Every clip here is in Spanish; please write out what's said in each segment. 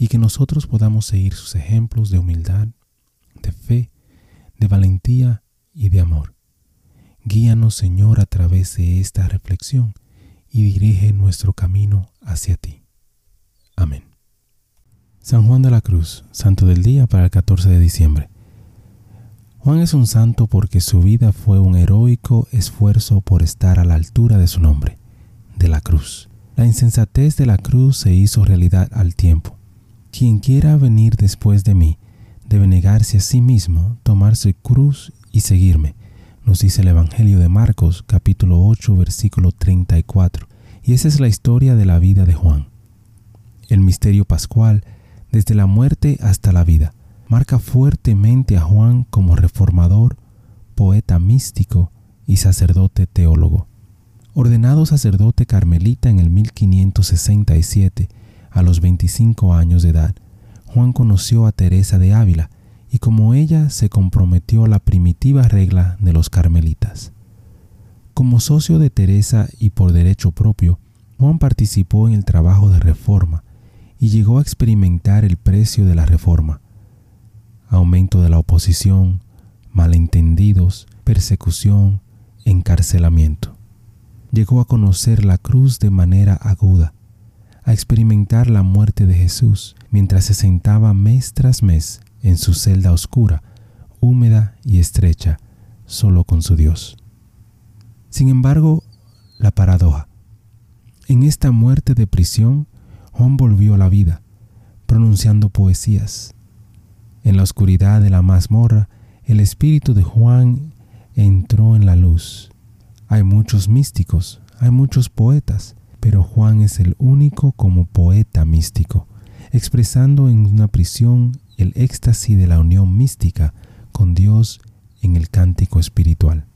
y que nosotros podamos seguir sus ejemplos de humildad, de fe, de valentía y de amor. Guíanos, Señor, a través de esta reflexión y dirige nuestro camino hacia ti. Amén. San Juan de la Cruz, Santo del Día para el 14 de diciembre. Juan es un santo porque su vida fue un heroico esfuerzo por estar a la altura de su nombre de la cruz. La insensatez de la cruz se hizo realidad al tiempo. Quien quiera venir después de mí debe negarse a sí mismo, tomar su cruz y seguirme, nos dice el Evangelio de Marcos capítulo 8 versículo 34. Y esa es la historia de la vida de Juan. El misterio pascual, desde la muerte hasta la vida, marca fuertemente a Juan como reformador, poeta místico y sacerdote teólogo. Ordenado sacerdote carmelita en el 1567, a los 25 años de edad, Juan conoció a Teresa de Ávila y como ella se comprometió a la primitiva regla de los carmelitas. Como socio de Teresa y por derecho propio, Juan participó en el trabajo de reforma y llegó a experimentar el precio de la reforma, aumento de la oposición, malentendidos, persecución, encarcelamiento. Llegó a conocer la cruz de manera aguda, a experimentar la muerte de Jesús mientras se sentaba mes tras mes en su celda oscura, húmeda y estrecha, solo con su Dios. Sin embargo, la paradoja. En esta muerte de prisión, Juan volvió a la vida, pronunciando poesías. En la oscuridad de la mazmorra, el espíritu de Juan entró en la luz hay muchos místicos, hay muchos poetas, pero Juan es el único como poeta místico, expresando en una prisión el éxtasis de la unión mística con Dios en el cántico espiritual.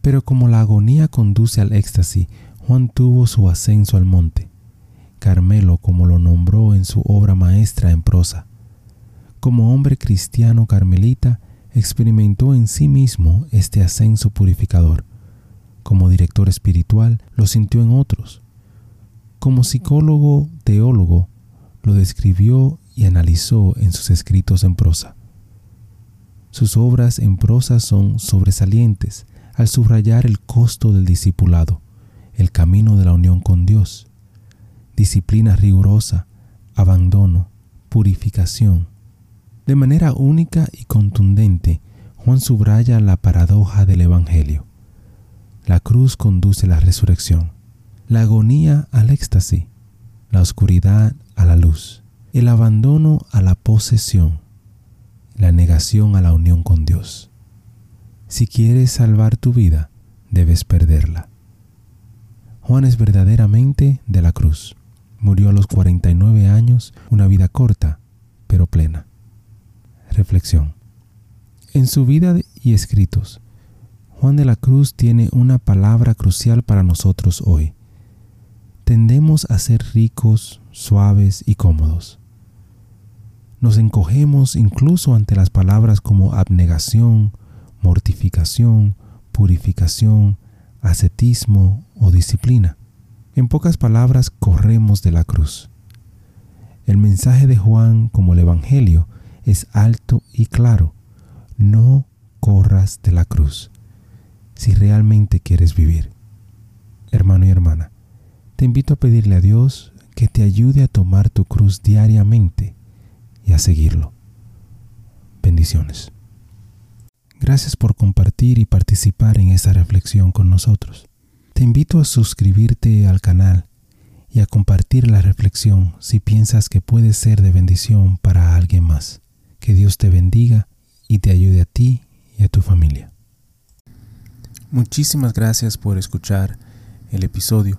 Pero como la agonía conduce al éxtasis, Juan tuvo su ascenso al monte, Carmelo como lo nombró en su obra maestra en prosa. Como hombre cristiano carmelita, experimentó en sí mismo este ascenso purificador, como director espiritual lo sintió en otros. Como psicólogo teólogo lo describió y analizó en sus escritos en prosa. Sus obras en prosa son sobresalientes al subrayar el costo del discipulado, el camino de la unión con Dios, disciplina rigurosa, abandono, purificación. De manera única y contundente, Juan subraya la paradoja del Evangelio. La cruz conduce a la resurrección, la agonía al éxtasis, la oscuridad a la luz, el abandono a la posesión, la negación a la unión con Dios. Si quieres salvar tu vida, debes perderla. Juan es verdaderamente de la cruz. Murió a los 49 años, una vida corta, pero plena. Reflexión. En su vida y escritos, Juan de la Cruz tiene una palabra crucial para nosotros hoy. Tendemos a ser ricos, suaves y cómodos. Nos encogemos incluso ante las palabras como abnegación, mortificación, purificación, ascetismo o disciplina. En pocas palabras, corremos de la cruz. El mensaje de Juan, como el Evangelio, es alto y claro. No corras de la cruz si realmente quieres vivir. Hermano y hermana, te invito a pedirle a Dios que te ayude a tomar tu cruz diariamente y a seguirlo. Bendiciones. Gracias por compartir y participar en esta reflexión con nosotros. Te invito a suscribirte al canal y a compartir la reflexión si piensas que puede ser de bendición para alguien más. Que Dios te bendiga y te ayude a ti y a tu familia. Muchísimas gracias por escuchar el episodio.